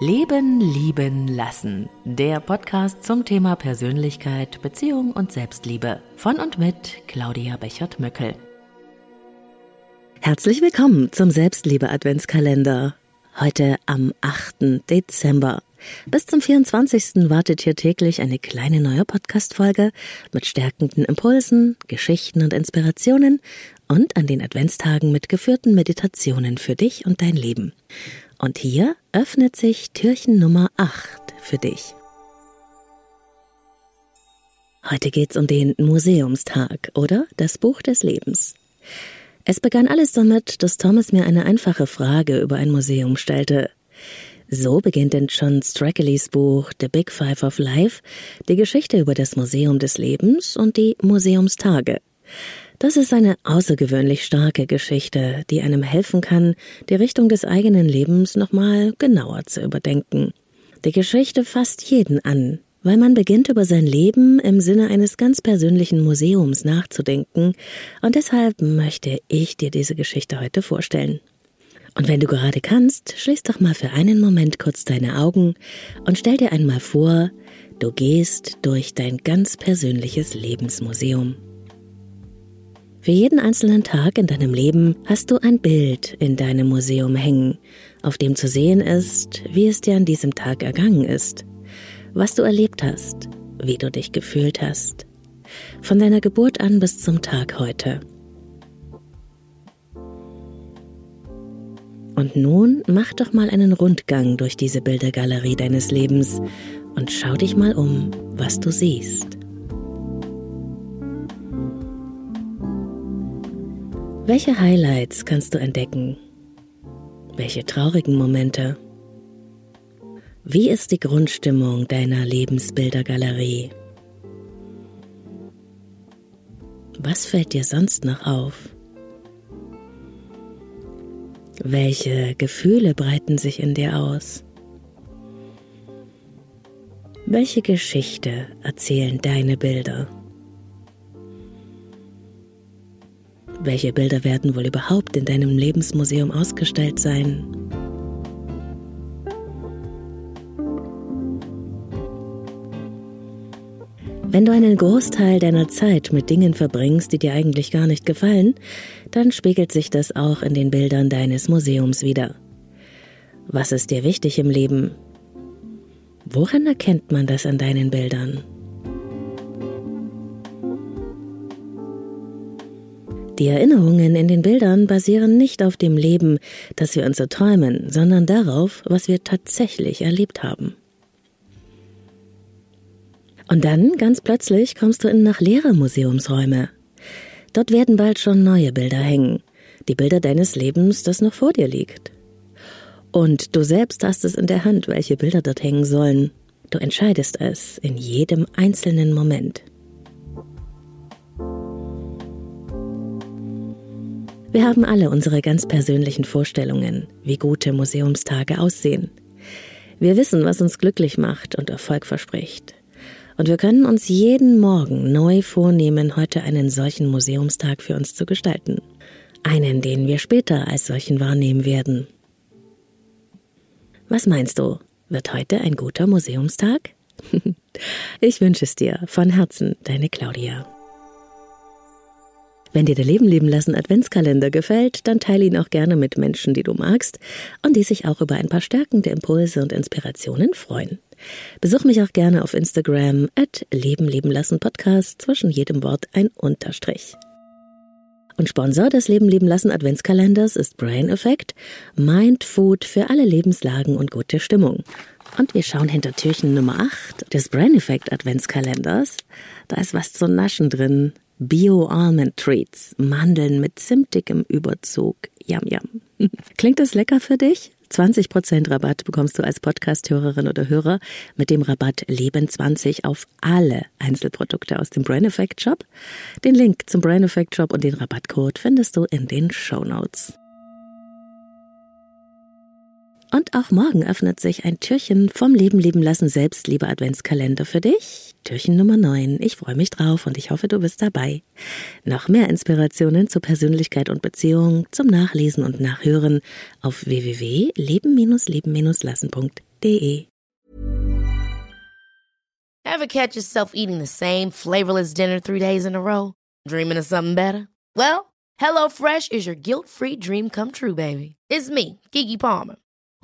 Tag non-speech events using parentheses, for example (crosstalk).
Leben, Lieben, Lassen. Der Podcast zum Thema Persönlichkeit, Beziehung und Selbstliebe. Von und mit Claudia Bechert-Möckel. Herzlich willkommen zum Selbstliebe-Adventskalender. Heute am 8. Dezember. Bis zum 24. wartet hier täglich eine kleine neue Podcast-Folge mit stärkenden Impulsen, Geschichten und Inspirationen und an den Adventstagen mit geführten Meditationen für dich und dein Leben. Und hier öffnet sich Türchen Nummer 8 für dich. Heute geht's um den Museumstag oder das Buch des Lebens. Es begann alles damit, dass Thomas mir eine einfache Frage über ein Museum stellte. So beginnt in John Strackley's Buch The Big Five of Life die Geschichte über das Museum des Lebens und die Museumstage. Das ist eine außergewöhnlich starke Geschichte, die einem helfen kann, die Richtung des eigenen Lebens nochmal genauer zu überdenken. Die Geschichte fasst jeden an, weil man beginnt über sein Leben im Sinne eines ganz persönlichen Museums nachzudenken, und deshalb möchte ich dir diese Geschichte heute vorstellen. Und wenn du gerade kannst, schließ doch mal für einen Moment kurz deine Augen und stell dir einmal vor, du gehst durch dein ganz persönliches Lebensmuseum. Für jeden einzelnen Tag in deinem Leben hast du ein Bild in deinem Museum hängen, auf dem zu sehen ist, wie es dir an diesem Tag ergangen ist, was du erlebt hast, wie du dich gefühlt hast, von deiner Geburt an bis zum Tag heute. Und nun mach doch mal einen Rundgang durch diese Bildergalerie deines Lebens und schau dich mal um, was du siehst. Welche Highlights kannst du entdecken? Welche traurigen Momente? Wie ist die Grundstimmung deiner Lebensbildergalerie? Was fällt dir sonst noch auf? Welche Gefühle breiten sich in dir aus? Welche Geschichte erzählen deine Bilder? Welche Bilder werden wohl überhaupt in deinem Lebensmuseum ausgestellt sein? Wenn du einen Großteil deiner Zeit mit Dingen verbringst, die dir eigentlich gar nicht gefallen, dann spiegelt sich das auch in den Bildern deines Museums wieder. Was ist dir wichtig im Leben? Woran erkennt man das an deinen Bildern? Die Erinnerungen in den Bildern basieren nicht auf dem Leben, das wir uns erträumen, sondern darauf, was wir tatsächlich erlebt haben. Und dann, ganz plötzlich, kommst du in noch leere Museumsräume. Dort werden bald schon neue Bilder hängen, die Bilder deines Lebens, das noch vor dir liegt. Und du selbst hast es in der Hand, welche Bilder dort hängen sollen. Du entscheidest es in jedem einzelnen Moment. Wir haben alle unsere ganz persönlichen Vorstellungen, wie gute Museumstage aussehen. Wir wissen, was uns glücklich macht und Erfolg verspricht. Und wir können uns jeden Morgen neu vornehmen, heute einen solchen Museumstag für uns zu gestalten. Einen, den wir später als solchen wahrnehmen werden. Was meinst du? Wird heute ein guter Museumstag? (laughs) ich wünsche es dir von Herzen, deine Claudia. Wenn dir der Leben leben lassen Adventskalender gefällt, dann teile ihn auch gerne mit Menschen, die du magst und die sich auch über ein paar stärkende Impulse und Inspirationen freuen. Besuch mich auch gerne auf Instagram at Leben leben lassen Podcast, zwischen jedem Wort ein Unterstrich. Und Sponsor des Leben leben lassen Adventskalenders ist Brain Effect, Mind Food für alle Lebenslagen und gute Stimmung. Und wir schauen hinter Türchen Nummer 8 des Brain Effect Adventskalenders. Da ist was zu naschen drin. Bio-Almond Treats, Mandeln mit zimtigem Überzug. Yum, yum. (laughs) Klingt das lecker für dich? 20% Rabatt bekommst du als Podcast-Hörerin oder Hörer mit dem Rabatt Leben20 auf alle Einzelprodukte aus dem Brain Effect Shop. Den Link zum Brain Effect Shop und den Rabattcode findest du in den Show Notes. Und auch morgen öffnet sich ein Türchen vom Leben leben lassen Selbstliebe Adventskalender für dich. Türchen Nummer 9. Ich freue mich drauf und ich hoffe, du bist dabei. Noch mehr Inspirationen zur Persönlichkeit und Beziehung, zum Nachlesen und Nachhören auf www.leben-leben-lassen.de. Ever catch yourself eating the same flavorless dinner three days in a row? Dreaming of something better? Well, HelloFresh is your guilt-free dream come true, baby. It's me, Kiki Palmer.